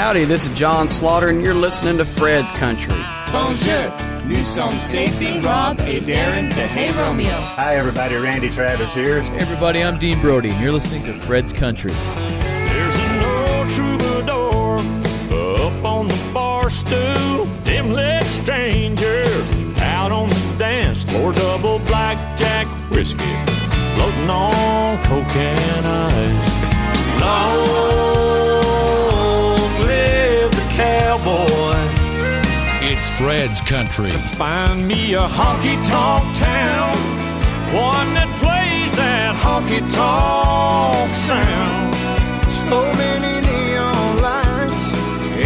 Howdy, this is John Slaughter, and you're listening to Fred's Country. Bonjour, nous sommes Stacy, Rob, et Darren de Hey Romeo. Hi, everybody. Randy Travis here. Hey everybody, I'm Dean Brody, and you're listening to Fred's Country. There's an old troubadour up on the bar stool. Them lit strangers out on the dance floor. Double blackjack whiskey floating on coke and ice. Long live the cowboy. It's Fred's Country. Find me a honky tonk town, one that plays that honky tonk sound. So many neon lights,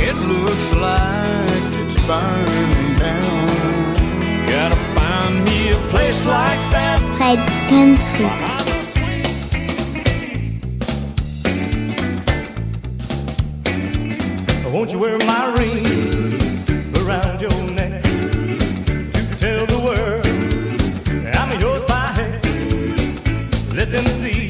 it looks like it's burning down. Gotta find me a place like that. Fred's Country. Won't you wear my ring around your neck to tell the world I'm yours by hand? Let them see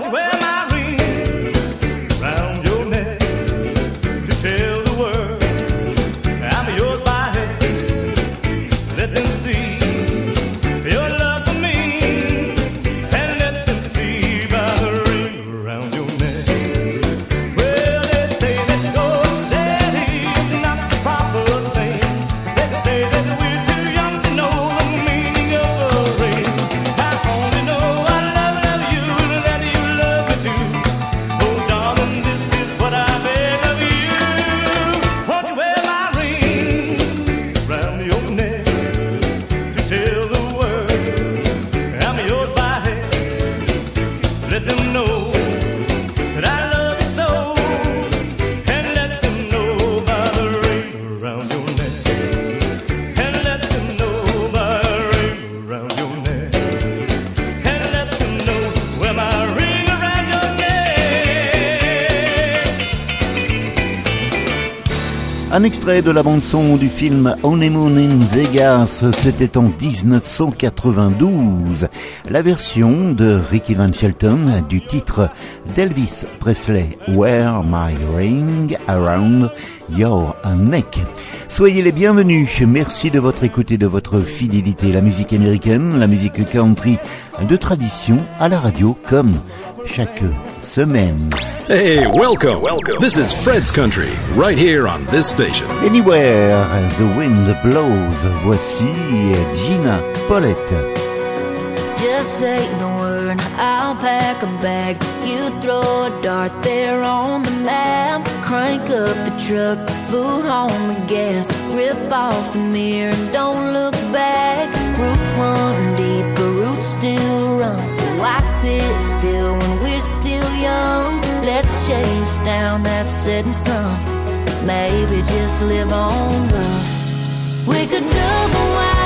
Won't Un extrait de la bande-son du film Honeymoon in Vegas, c'était en 1992. La version de Ricky Van Shelton du titre d'Elvis Presley, Wear My Ring Around Your Neck. Soyez les bienvenus, merci de votre écoute et de votre fidélité. La musique américaine, la musique country de tradition à la radio comme chaque semaine. Hey, welcome. Welcome. This is Fred's Country, right here on this station. Anywhere the wind blows, voici Jenna Paulette. Just say the word, I'll pack a bag. You throw a dart there on the map. Crank up the truck, boot on the gas. Rip off the mirror, and don't look back. Roots run deep, but roots still run. So I sit still when still young. Let's chase down that setting sun. Maybe just live on love. We could double wide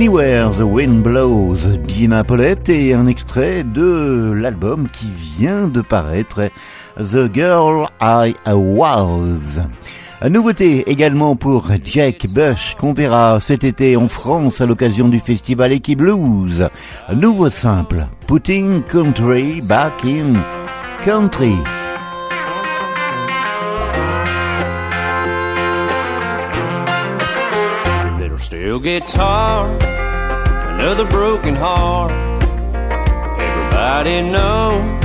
Anywhere the Wind Blows, Dina Paulette et un extrait de l'album qui vient de paraître, The Girl I Was. Nouveauté également pour Jack Bush qu'on verra cet été en France à l'occasion du festival Eki Blues. Nouveau simple, Putting Country Back in Country. Little guitar, another broken heart. Everybody knows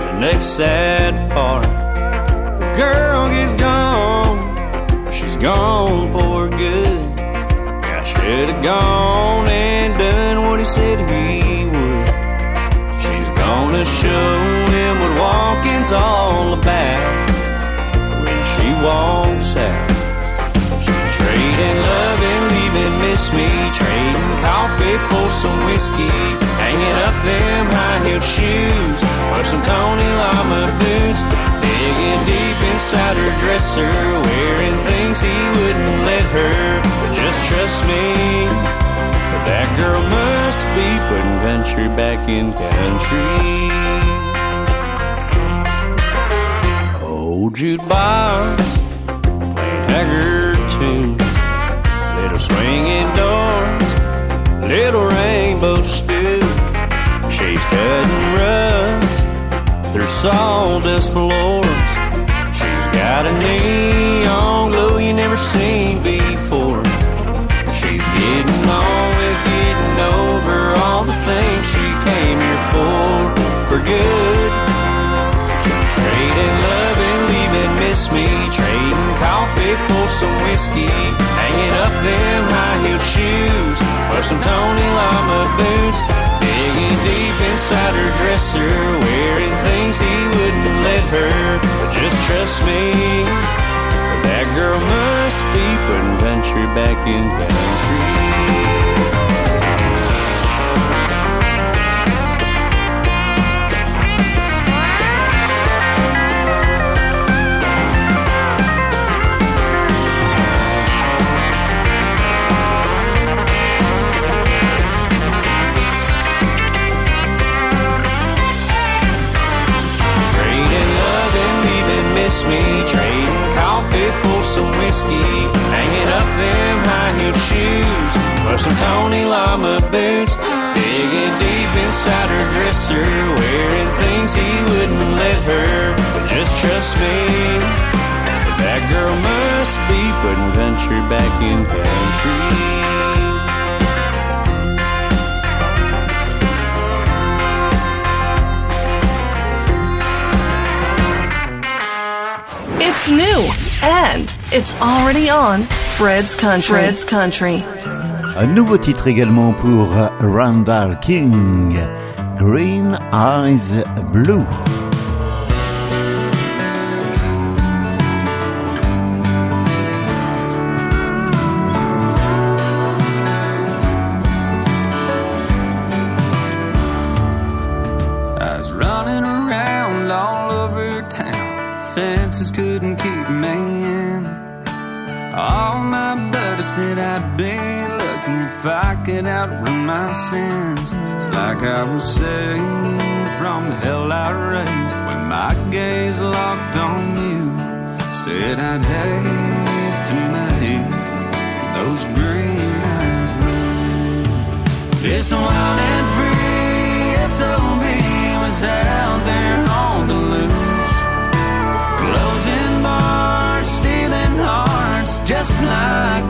the next sad part. The girl is gone, she's gone for good. I should have gone and done what he said he would. She's gonna show him what walking's all about when she walks out. She's trading love miss me, trading coffee for some whiskey, hanging up them high heel shoes. Or some Tony Lama boots, digging deep inside her dresser, wearing things he wouldn't let her. Just trust me, that girl must be putting country back in country. Old jukebox, playing sawdust floors. She's got a neon glow you never seen before. She's getting on with getting over all the things she came here for, for good. She's trading love and leaving miss me, trading coffee for some whiskey, hanging up them high heel shoes or some Tony Lama boots, digging deep inside her dresser, wearing things he wouldn't let her. But just trust me, that girl must be putting country back in country. Miss me. Trading coffee for some whiskey. Hanging up them high heel shoes. Or some Tony Lama boots. Digging deep inside her dresser. Wearing things he wouldn't let her. But just trust me. That girl must be putting country back in country. It's new and it's already on Fred's Country. Fred's Country. Un nouveau titre également pour Randall King, Green Eyes Blue. Sins. It's like I was saved from the hell I raised when my gaze locked on you. Said I'd hate to make those green eyes blue. This wild and free SOB was out there on the loose. Closing bars, stealing hearts, just like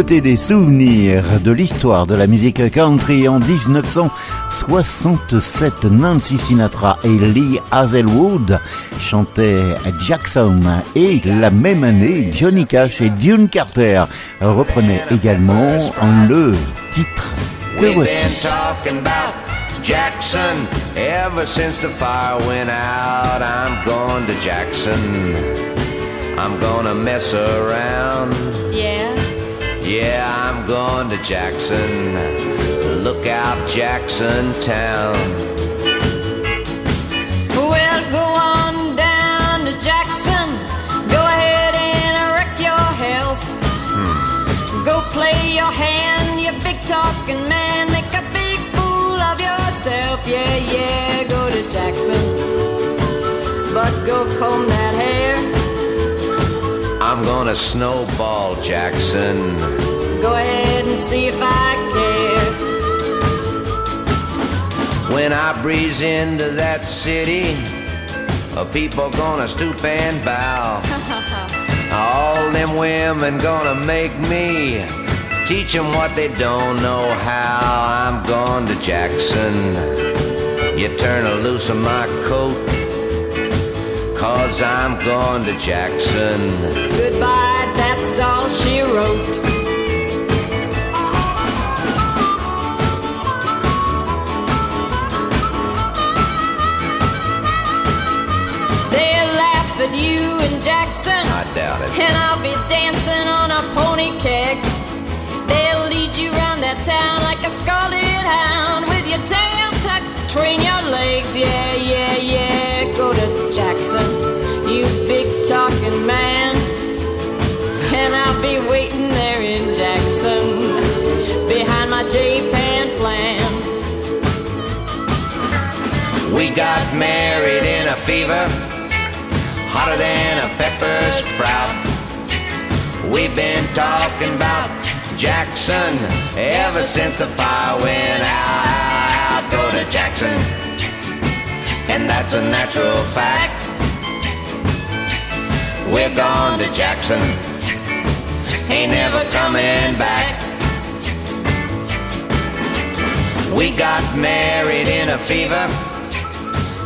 côté des souvenirs de l'histoire de la musique country en 1967, Nancy Sinatra et Lee Hazelwood chantaient Jackson et la même année, Johnny Cash et Dune Carter reprenaient également le titre que voici. Jackson, ever since the fire went out, I'm going to Jackson. I'm gonna mess around. Yeah. I'm going to Jackson. Look out, Jackson Town. Well, go on down to Jackson. Go ahead and wreck your health. Hmm. Go play your hand, you big talking man. Make a big fool of yourself. Yeah, yeah, go to Jackson. But go comb that hair. I'm gonna snowball Jackson. Go ahead and see if I care. When I breeze into that city, people gonna stoop and bow. All them women gonna make me teach them what they don't know how. I'm going to Jackson. You turn a loose of my coat, cause I'm going to Jackson. Goodbye, that's all she wrote. They'll laugh at you in Jackson. I doubt it. And I'll be dancing on a pony keg. They'll lead you around that town like a scalded hound with your tail between your legs. Yeah, yeah, yeah. Go to Jackson, you big talking man. And I'll be waiting there in Jackson behind my Japan plan. We got married in a fever, hotter than a pepper sprout. We've been talking about Jackson ever since the fire went out. Jackson, and that's a natural fact. We're gone to Jackson, ain't never coming back. We got married in a fever,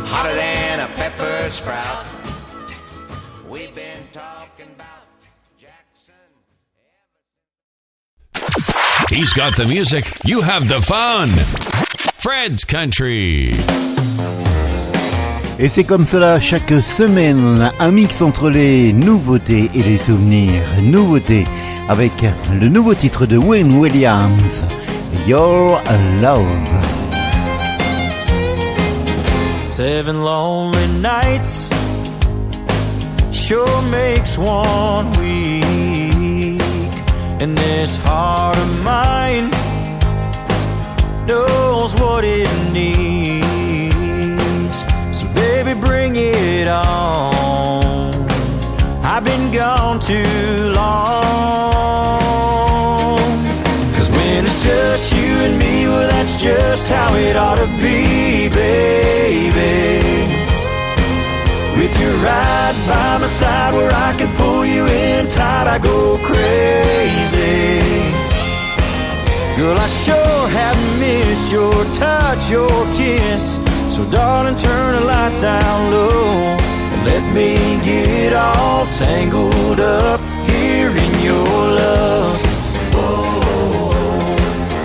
hotter than a pepper sprout. We've been talking about Jackson He's got the music. You have the fun. Fred's Country. Et c'est comme cela chaque semaine, un mix entre les nouveautés et les souvenirs. Nouveautés avec le nouveau titre de Wayne Williams, Your Love. Seven lonely nights sure makes one week. And this heart of mine knows what it needs. So, baby, bring it on. I've been gone too long. Cause when it's just you and me, well, that's just how it ought to be, baby. With your ride by my side where I can pull you in tight, I go crazy. Girl, I sure have missed your touch, your kiss. So, darling, turn the lights down low and let me get all tangled up here in your love. Whoa,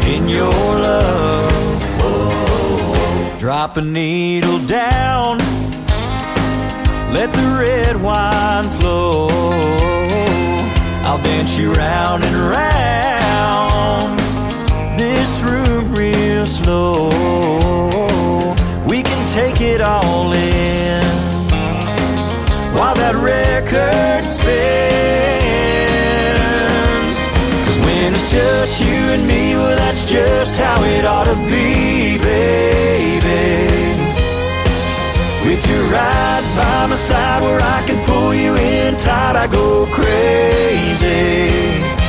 in your love. Whoa, drop a needle down. Let the red wine flow. I'll dance you round and round this room real slow. We can take it all in while that record spins. Cause when it's just you and me, well, that's just how it ought to be, baby. With you right by my side where I can pull you in tight, I go crazy.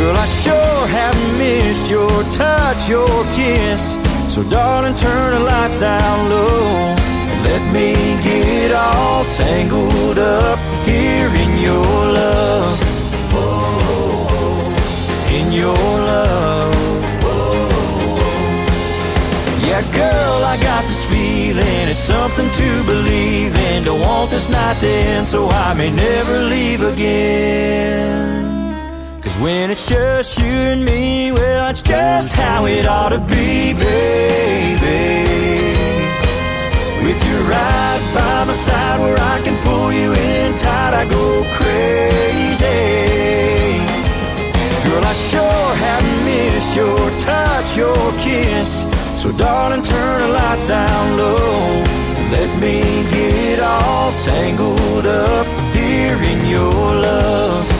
Girl, I sure have missed your touch, your kiss. So, darling, turn the lights down low and let me get all tangled up here in your love. Oh, in your love. Oh, yeah, girl, I got this feeling. It's something to believe in. Don't want this night to end, so I may never leave again. When it's just you and me, well, that's just how it ought to be, baby. With you right by my side where I can pull you in tight, I go crazy. Girl, I sure have missed your touch, your kiss. So darling, turn the lights down low. Let me get all tangled up here in your love.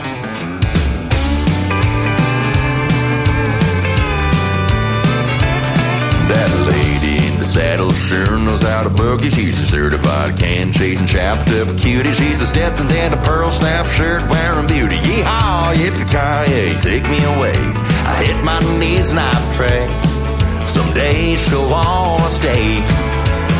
sure knows how to boogie. She's a certified can chasing chapped up cutie. She's a Stetson and a pearl snap shirt wearing beauty. Yeehaw, yippee ki take me away. I hit my knees and I pray. Someday she'll wanna stay.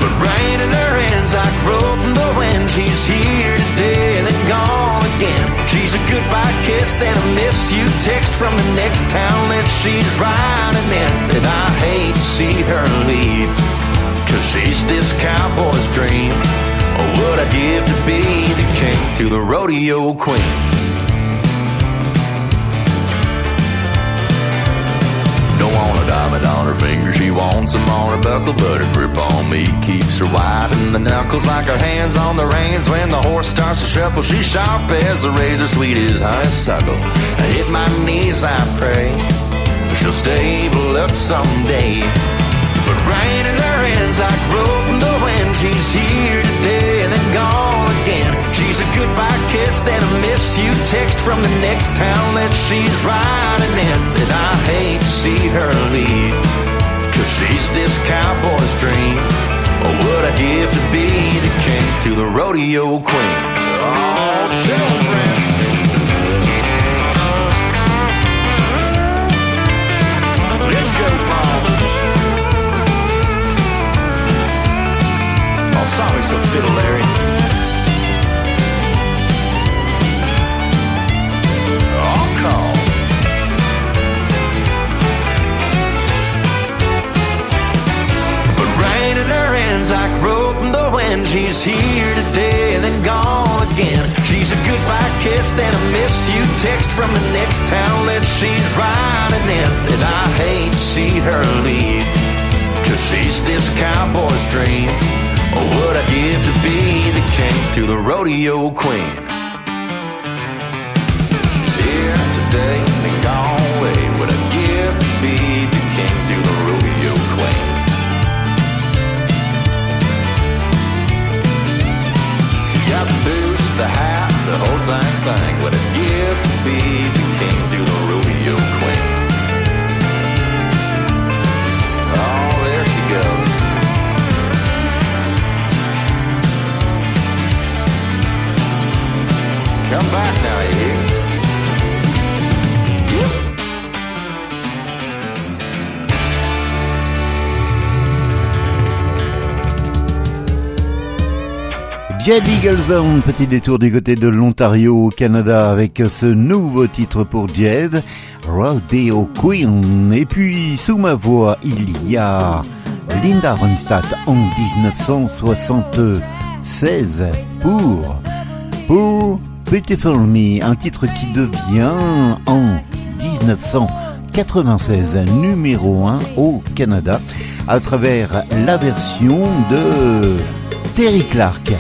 But rain in her hands like rope in the wind. She's here today and then gone again. She's a goodbye kiss, then a miss you text from the next town that she's riding in. And I hate to see her leave. Cause she's this cowboy's dream. Or would I give to be the king to the rodeo queen? Don't want a diamond on her finger, she wants them on her buckle, but her grip on me keeps her wide in the knuckles like her hands on the reins. When the horse starts to shuffle, she's sharp as a razor, sweet as honeysuckle. I hit my knees, I pray she'll stable up someday. But rain in her hands like rope in the wind. She's here today and then gone again. She's a goodbye kiss, then a miss you text from the next town that she's riding in. And I hate to see her leave, cause she's this cowboy's dream. Or would I give to be the king to the rodeo queen? Oh, children. So fiddle, Larry. Call. But rain in her hands like rope in the wind. She's here today and then gone again. She's a goodbye kiss, then a miss you text from the next town that she's riding in. And I hate to see her leave, cause she's this cowboy's dream. Or would I give to be the king to the rodeo queen? She's here today and gone away. Would I give to be the king to the rodeo queen? Got the boots, the hat, the whole dang thing. What a gift to be Come back now. Jed Eagleson, petit détour du côté de l'Ontario au Canada avec ce nouveau titre pour Jed, Rodeo Queen. Et puis sous ma voix, il y a Linda Ronstadt en 1976 pour pour Beautiful Me, un titre qui devient en 1996 numéro 1 au Canada à travers la version de Terry Clark.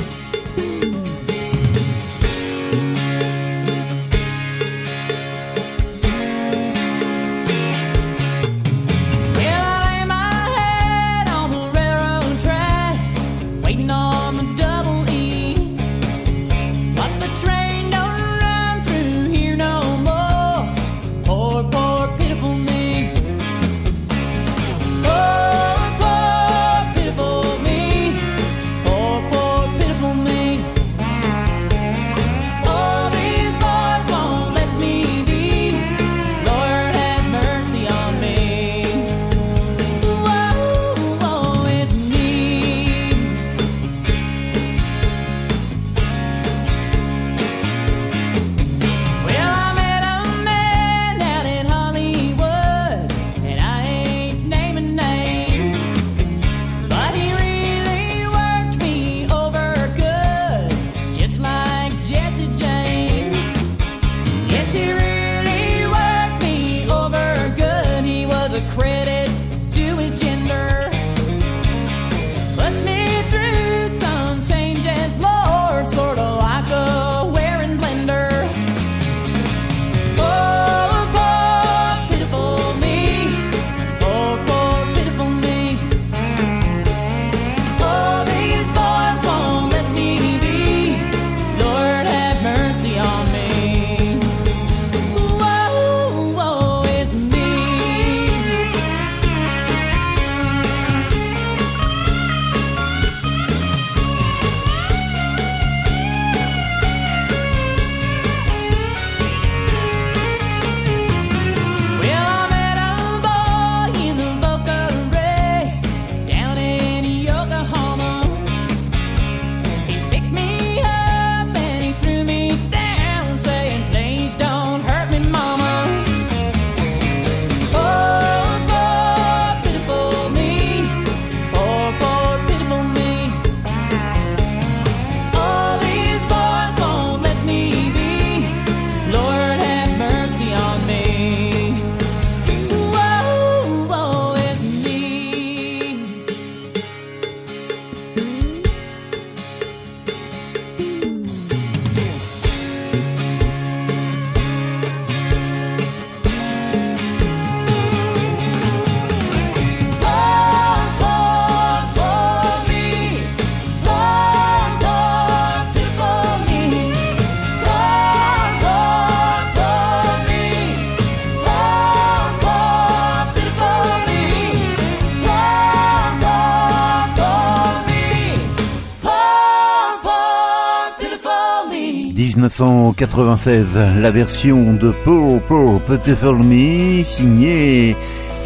1996, la version de Poor Poor Beautiful Me signée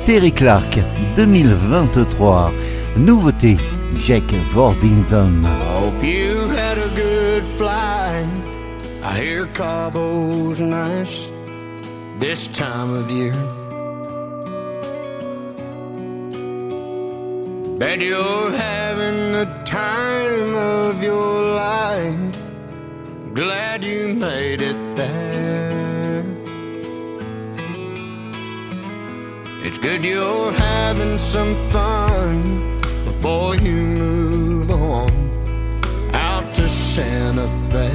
Terry Clark 2023. Nouveauté Jack Vordington. Hope you had a good flight. I hear Cabo's nice this time of year. Bet you're having the time of your life. glad you made it there. It's good you're having some fun before you move on out to Santa Fe.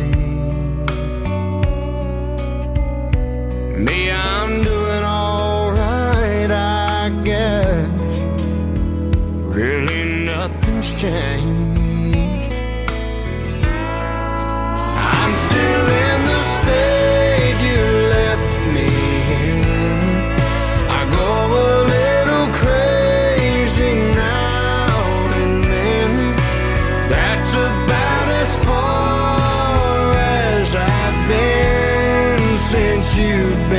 Me, I'm doing alright, I guess. Really, nothing's changed. You.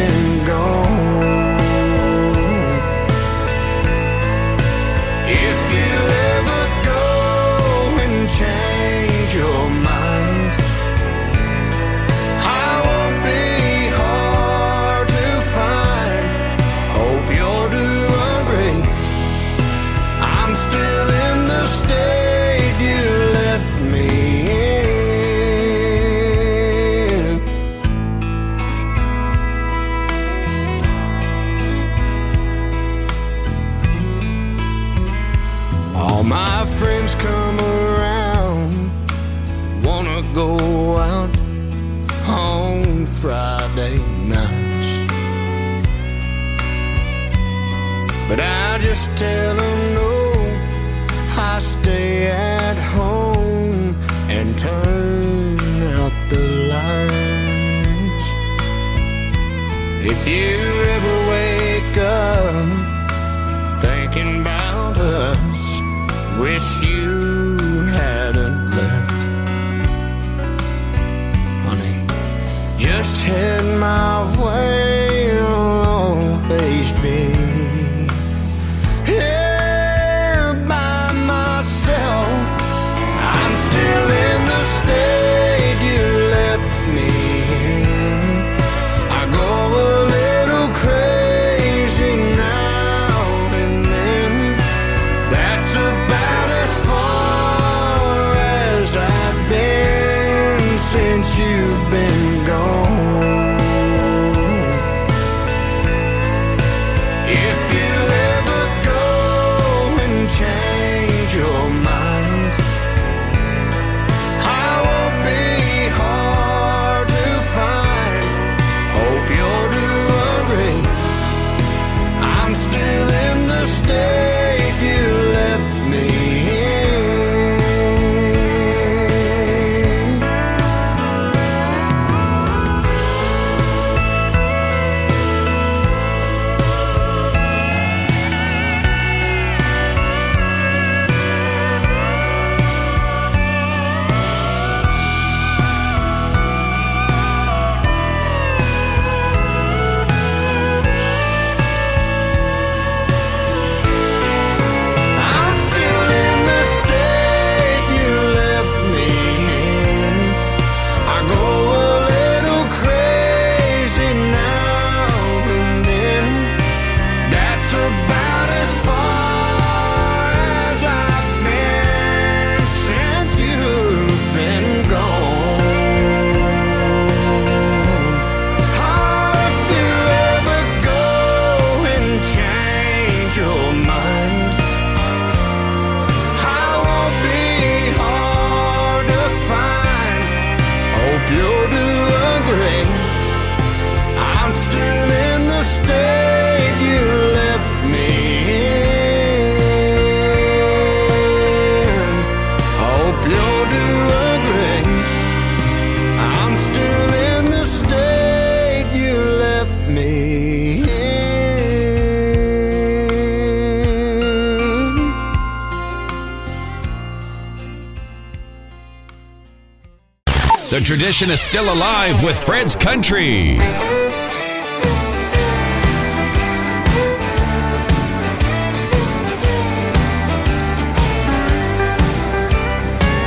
Tradition is still alive with Fred's Country.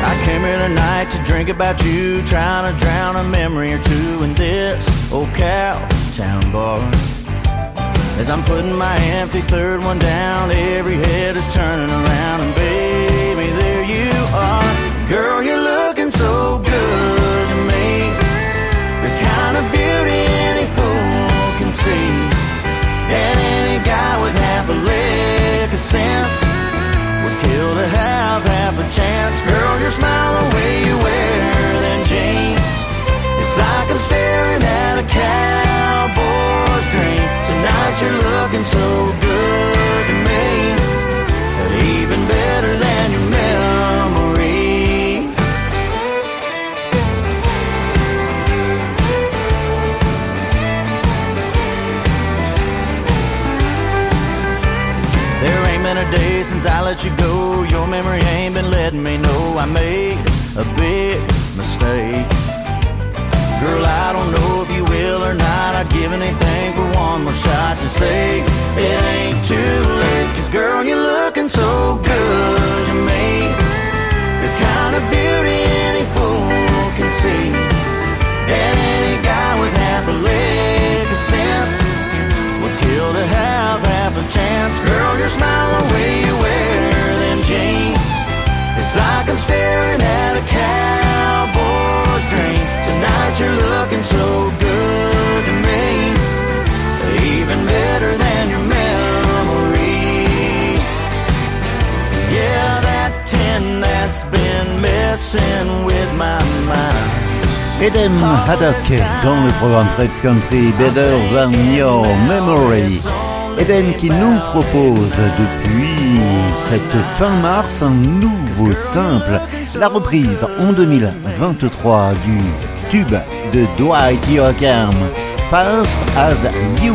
I came here tonight to drink about you, trying to drown a memory or two in this old cow town bar. As I'm putting my empty third one down, every head let you go. Your memory ain't been letting me know I made a big mistake. Girl, I don't know if you will or not. I'd give anything for one more shot to say it ain't too late. Cause girl, you're looking so good to me. The kind of beauty any fool can see. And any guy with half a lick of sense would kill to have half a chance. Girl, your smile, the way you wear them jeans. It's like I'm staring at a cowboy's dream. Tonight you're looking so good to me. Even better than your memory. Yeah, that tin that's been messing with my mind. Eden Haddock dans le programme Fred's Country Better Than Your Memory. Eden qui nous propose depuis cette fin mars un nouveau simple, la reprise en 2023 du tube de Dwight Yoakam, Fast as You.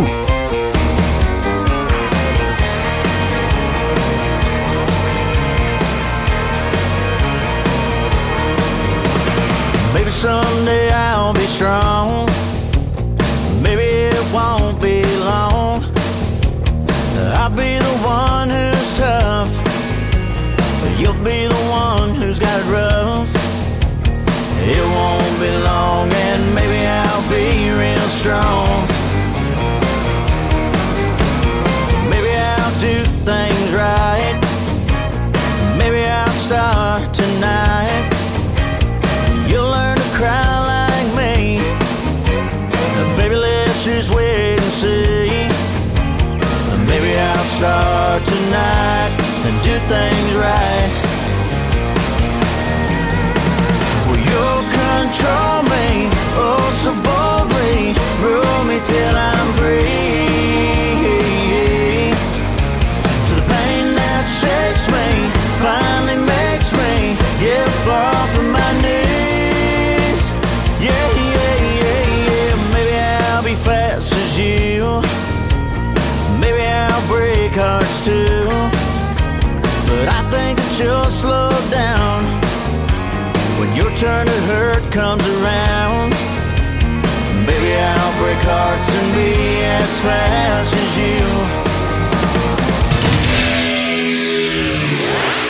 Maybe someday I'll be strong. Maybe it won't be long. I'll be the one who's tough. You'll be the one who's got it rough. It won't be long, and maybe I'll be real strong. Maybe I'll do things right. Maybe I'll start tonight. Start tonight and do things right. Will you control as as you.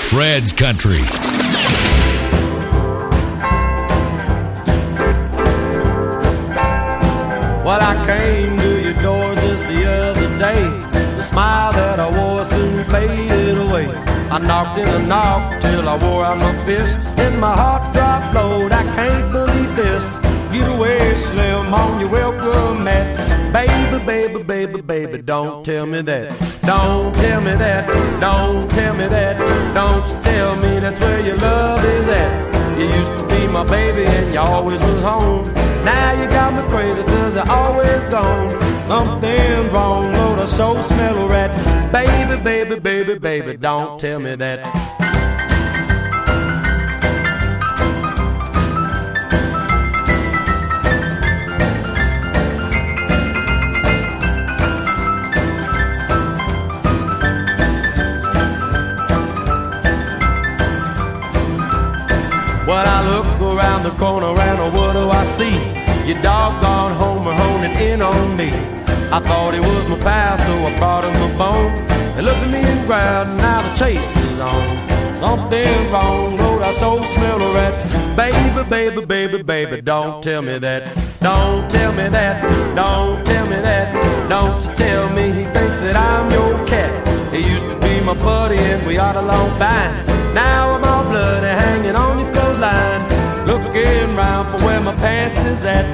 Fred's Country. Well, I came to your door just the other day. The smile that I wore soon faded away. I knocked and I knocked till I wore out my fist. And my heart dropped low. I can't believe baby, don't tell me that. Don't tell me that. Don't tell me that. Don't you tell me that's where your love is at. You used to be my baby and you always was home. Now you got me crazy cause I always gone. Something wrong, Lord, I so smell a rat. Baby, baby, baby, baby, don't tell me that. Around the corner and oh, what do I see? You doggone homer honing in on me. I thought he was my pal, so I brought him a bone. They looked at me and growled, and now the chase is on. Something wrong, Lord, I so smell a rat. Baby, baby, baby, baby, don't tell me that. Don't tell me that. Don't tell me that. Don't you tell me he thinks that I'm your cat. He used to be my buddy and we got along fine. Now I'm all bloody hanging on your. Looking round for where my pants is at.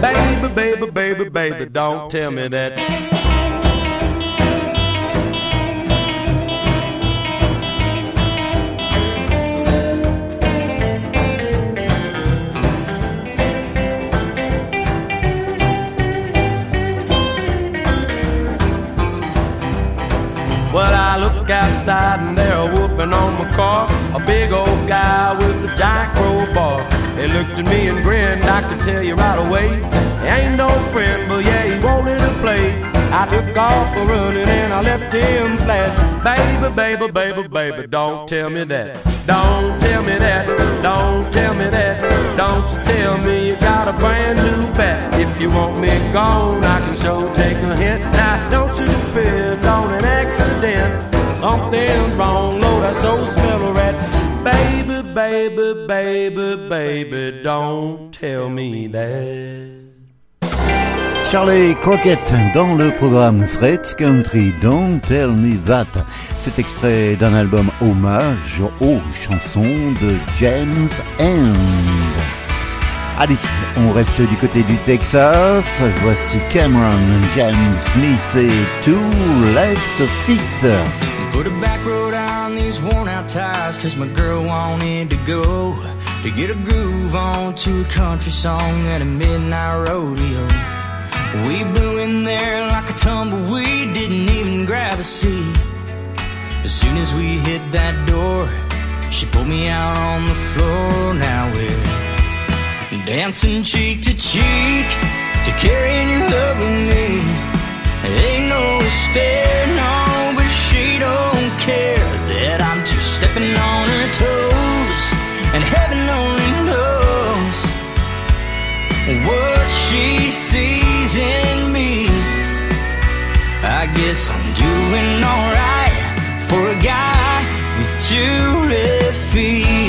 Baby, baby, baby, baby, don't tell me that. Well, I look outside and they're whooping on my car. A big old guy with a giant crowbar. He looked at me and grinned. I could tell you right away. He ain't no friend, but yeah, he wanted to play. I took off a running and I left him flat. Baby, baby, baby, baby, don't tell me that. Don't tell me that. Don't tell me that. Don't you tell me you got a brand new bat. If you want me gone, I can sure take a hint. Now, don't you depend on an accident. Something's wrong, Lord, I so smell a rat. Baby, baby, baby, baby, don't tell me that. Charlie Crockett dans le programme Fred's Country Don't Tell Me That. C'est extrait d'un album hommage aux chansons de James Hand. Allez, on reste du côté du Texas. Voici Cameron James Smith et Two Left Feet. Put a back road on these worn out tires Cause my girl wanted to go To get a groove on to a country song at a midnight rodeo. We blew in there like a tumbleweed Didn't even grab a seat. As soon as we hit that door She pulled me out on the floor. Now we're dancing cheek to cheek To carrying your love with me. Ain't no but she don't care that I'm just stepping on her toes, and heaven only knows what she sees in me. I guess I'm doing alright for a guy with two left feet.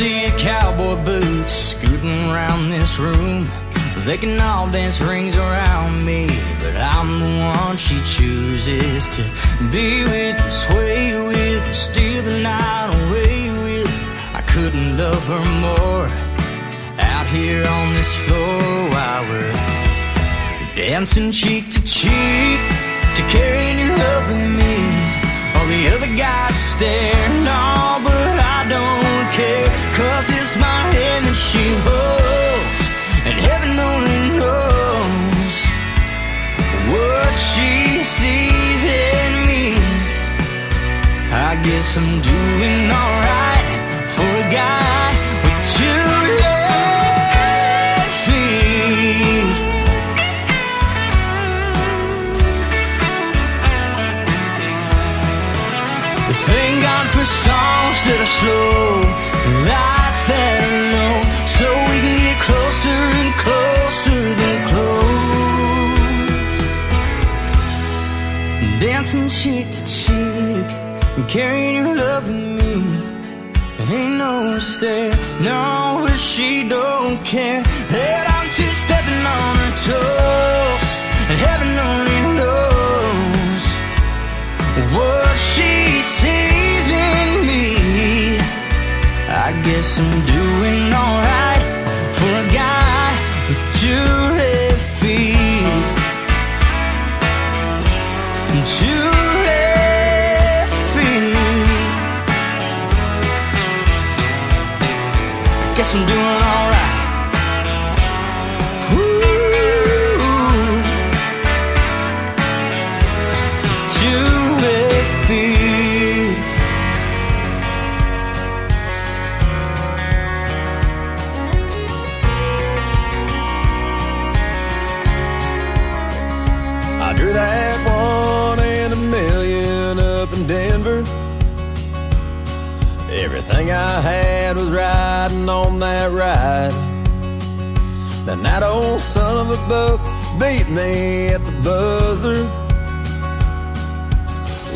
A cowboy boots scooting around this room. They can all dance rings around me, but I'm the one she chooses to be with, sway with, steal the night away with. I couldn't love her more out here on this floor while we're dancing cheek to cheek to carrying your love with me. All the other guys stare, no, but I don't care. Cause it's my hand that she holds, and heaven only knows what she sees in me. I guess I'm doing alright for a guy with two left feet. Thank God for songs that are slow, lights low, so we can get closer and closer than close. Dancing cheek to cheek, carrying your love with me. Ain't no stare, no, but she don't care that I'm just stepping on her toes, and heaven only knows what she sees. I guess I'm doing alright for a guy with two left feet. Two left feet. I Guess I'm doing Everything I had was riding on that ride. Then that old son of a book beat me at the buzzer.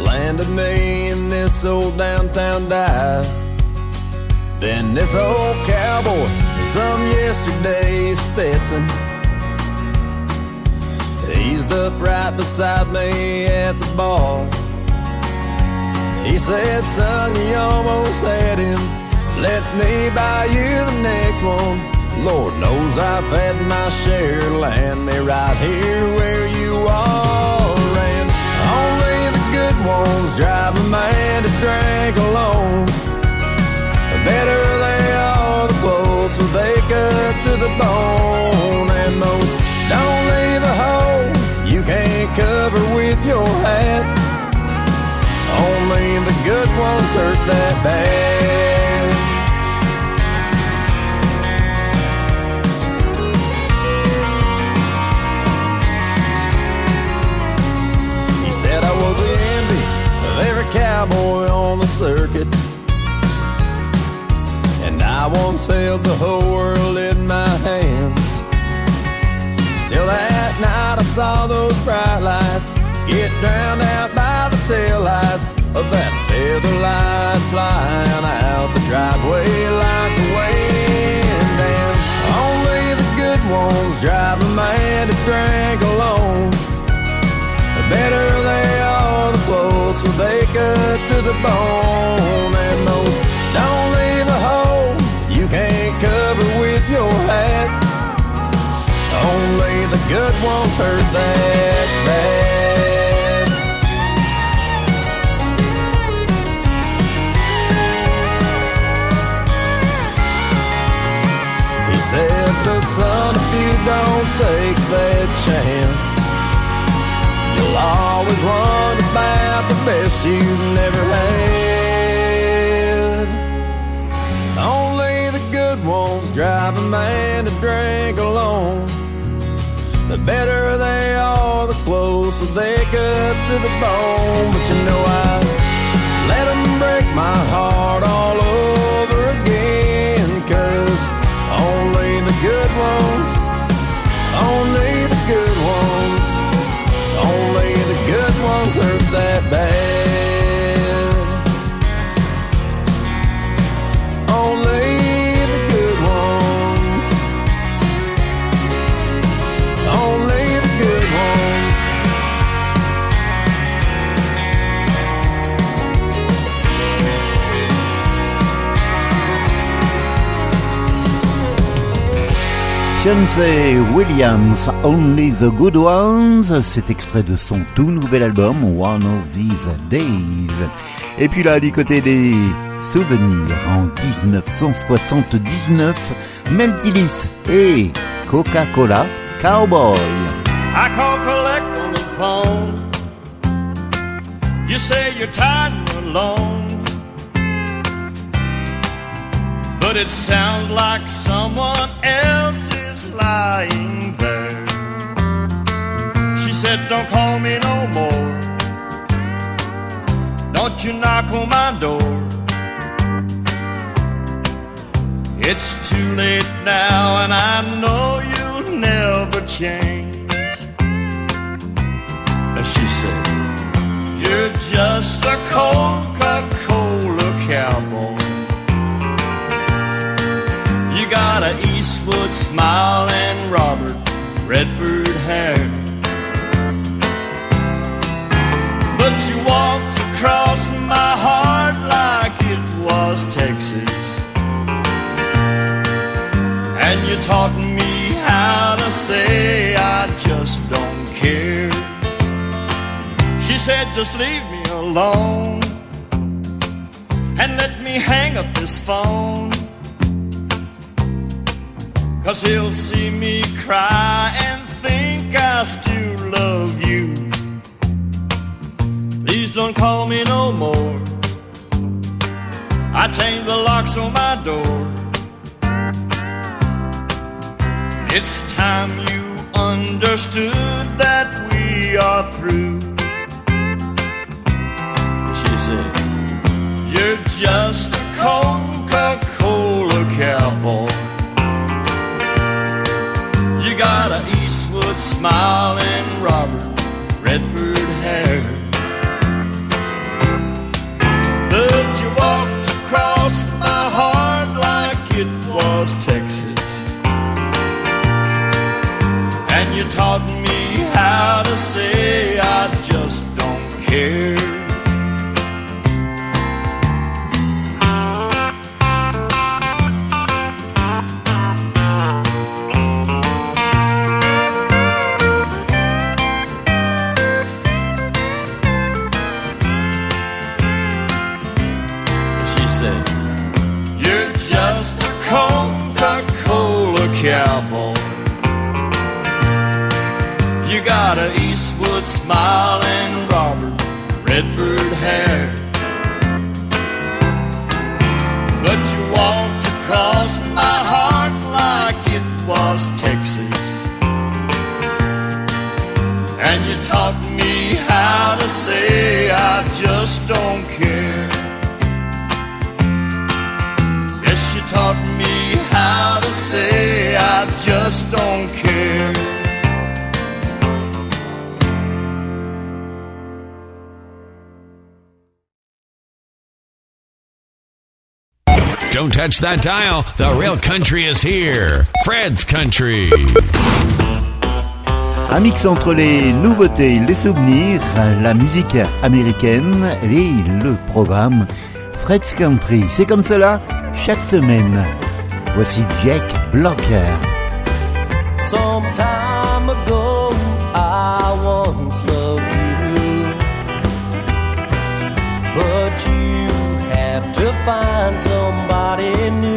Landed me in this old downtown dive. Then this old cowboy, some yesterday's Stetson, eased up right beside me at the bar. He said, son, you almost had him. Let me buy you the next one. Lord knows I've had my share. Land me right here where you are. And only the good ones drive a man to drink alone. The better they are, the closer they cut to the bone. And those don't leave a hole you can't cover with your hat. Good ones hurt that bad. He said I was the envy of every cowboy on the circuit. And I once held the whole world in my hands. Till that night I saw those bright lights get drowned out by the taillights of that feather light flying out the driveway like the wind. And only the good ones drive a man to drink alone. The better they are, the closer they cut to the bone. And those don't leave a hole you can't cover with your hat. Only the good ones hurt that bad. Take that chance, you'll always wonder about the best you've never had. Only the good ones drive a man to drink alone. The better they are, the closer they cut to the bone. But you know I let them break my heart all over Chauncey Williams, Only the Good Ones, c'est extrait de son tout nouvel album One of These Days. Et puis là, du côté des souvenirs, en 1979, Meltilis et Coca-Cola Cowboy. I call collect on the phone. You say you're tired and. But it sounds like someone else is lying there. She said, Don't call me no more. Don't you knock on my door. It's too late now, and I know you'll never change. And she said, You're just a Coca Cola cowboy. Eastwood smile and Robert Redford hair. But you walked across my heart like it was Texas. And you taught me how to say I just don't care. She said, just leave me alone and let me hang up this phone. Cause he'll see me cry and think I still love you. Please don't call me no more. I changed the locks on my door. It's time you understood that we are through. She said, You're just a call. smiling Robert Redford hair. But you walked across my heart like it was Texas. And you taught me how to say I just don't care. And Robert Redford hair. But you walked across my heart like it was Texas. And you taught me how to say I just don't care. Yes, you taught me how to say I just don't care. Touch that dial. The real country is here. Fred's Country. Un mix entre les nouveautés, les souvenirs, la musique américaine et le programme Fred's Country. C'est comme cela chaque semaine. Voici Jack Blocker. Find somebody new.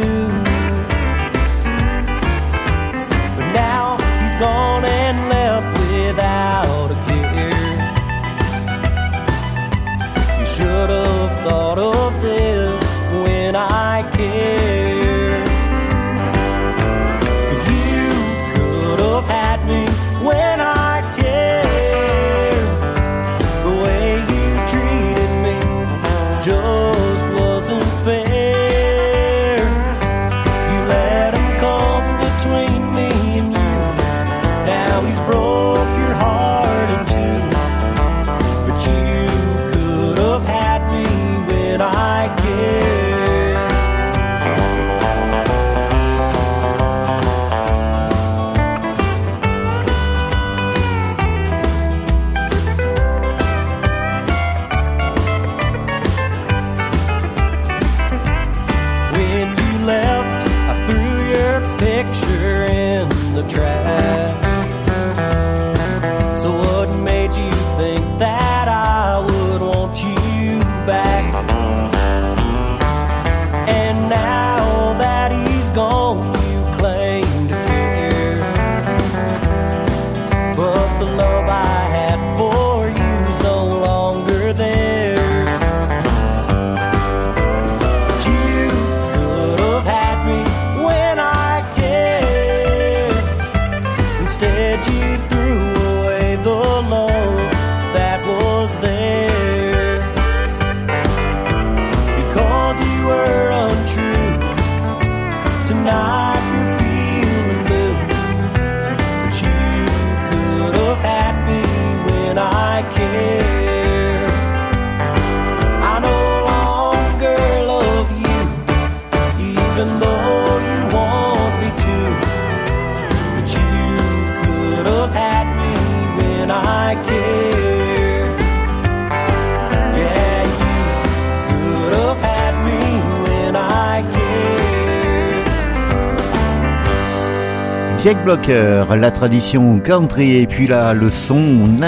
Blocker, la tradition country et puis là le son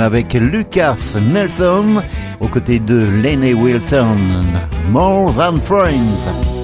avec Lucas Nelson aux côtés de Lenny Wilson. More than friends.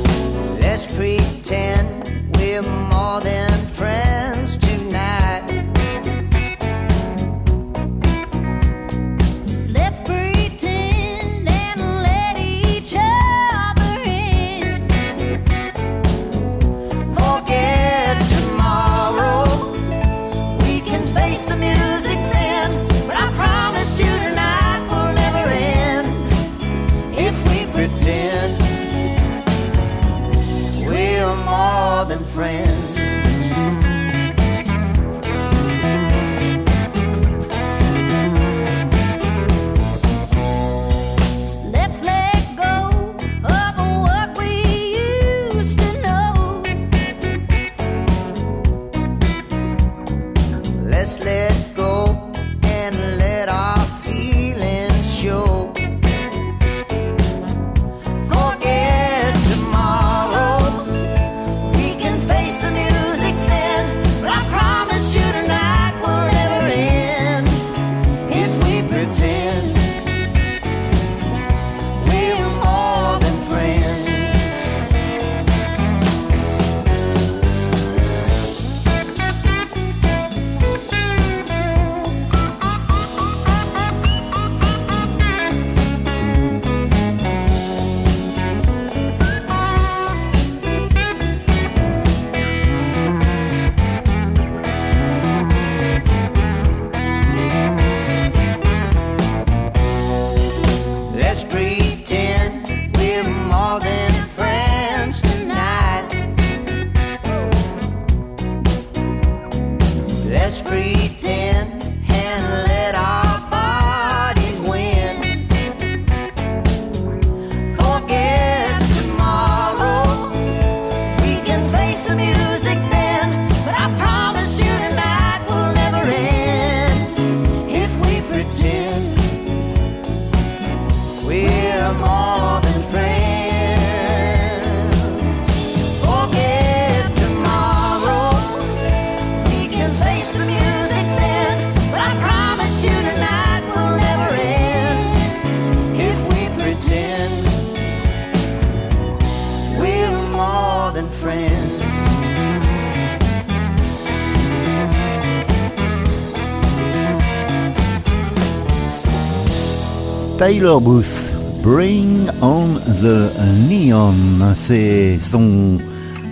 Tyler Booth, Bring on the Neon, c'est son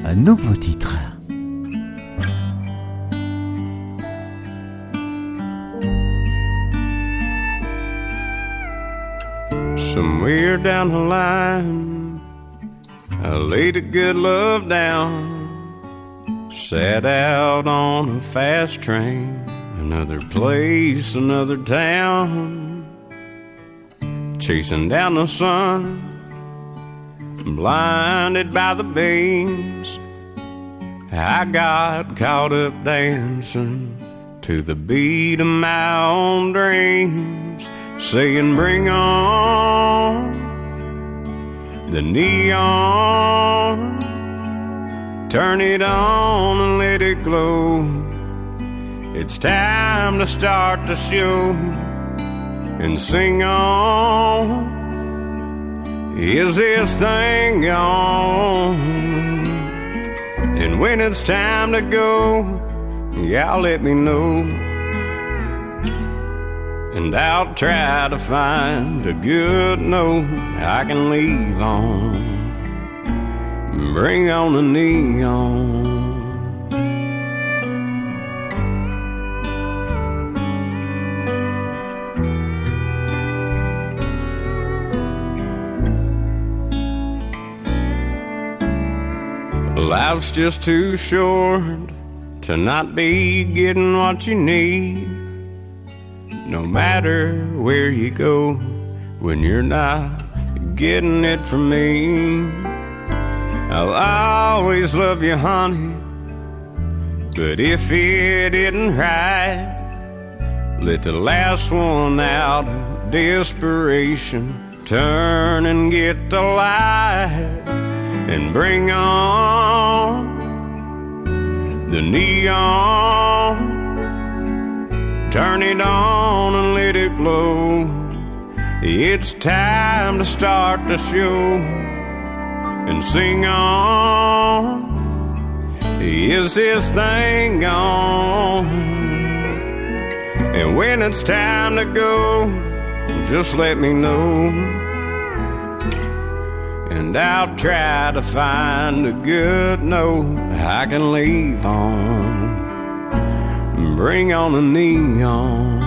euh, nouveau titre. Somewhere down the line, I laid a good love down. Sat out on a fast train, another place, another town. Chasing down the sun, blinded by the beams. I got caught up dancing to the beat of my own dreams, saying, Bring on the neon. Turn it on and let it glow. It's time to start the show and sing on. Is this thing on? And when it's time to go, y'all let me know. And I'll try to find a good note I can leave on. Bring on the neon. Life's just too short to not be getting what you need. No matter where you go, when you're not getting it from me, I'll always love you, honey. But if it isn't right, let the last one out of desperation turn and get the light and bring on the neon. Turn it on and let it glow. It's time to start the show and sing on. Is this thing on? And when it's time to go, just let me know. And I'll try to find a good note I can leave on. Bring on the neon.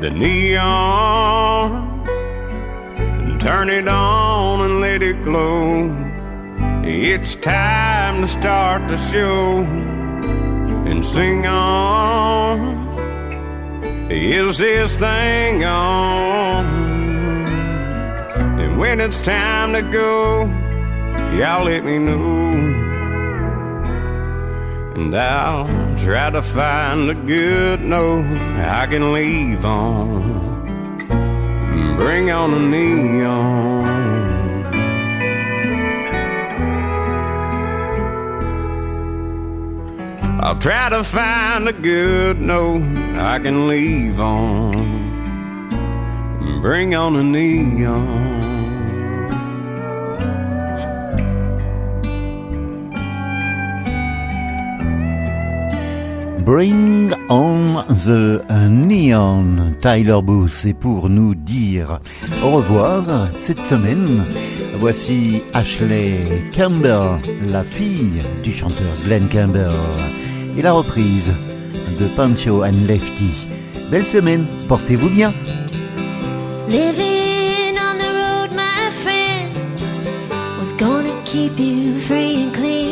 The neon. and Turn it on and let it glow. It's time to start the show and sing on. Is this thing on? And when it's time to go, y'all let me know. And I'll try to find a good note I can leave on. Bring on the neon. I'll try to find a good note I can leave on. Bring on the neon. Bring on the Neon, Tyler Booth, et pour nous dire au revoir cette semaine, voici Ashley Campbell, la fille du chanteur Glenn Campbell, et la reprise de Pancho and Lefty. Belle semaine, portez-vous bien. Living on the road, my friends, was gonna keep you free and clean.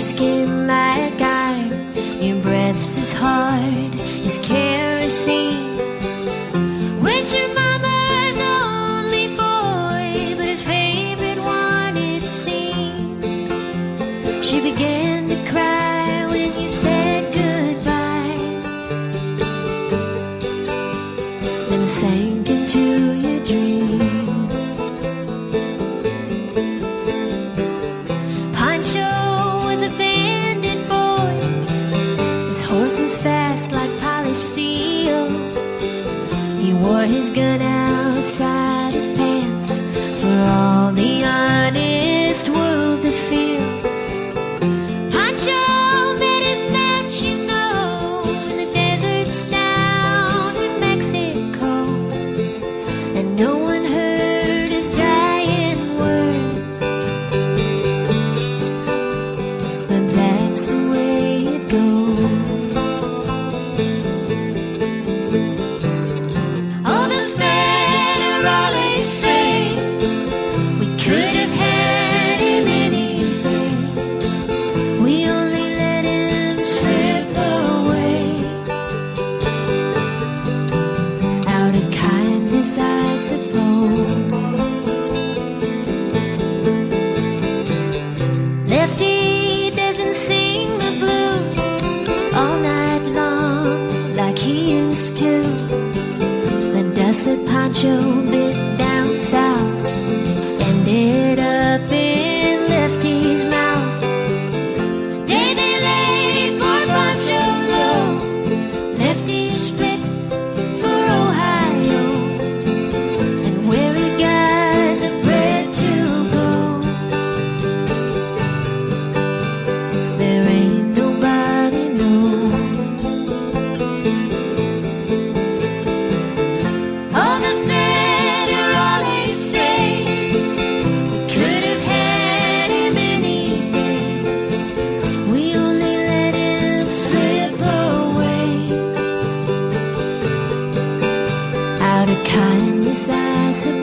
Skin like iron, your breath's as hard as kerosene. size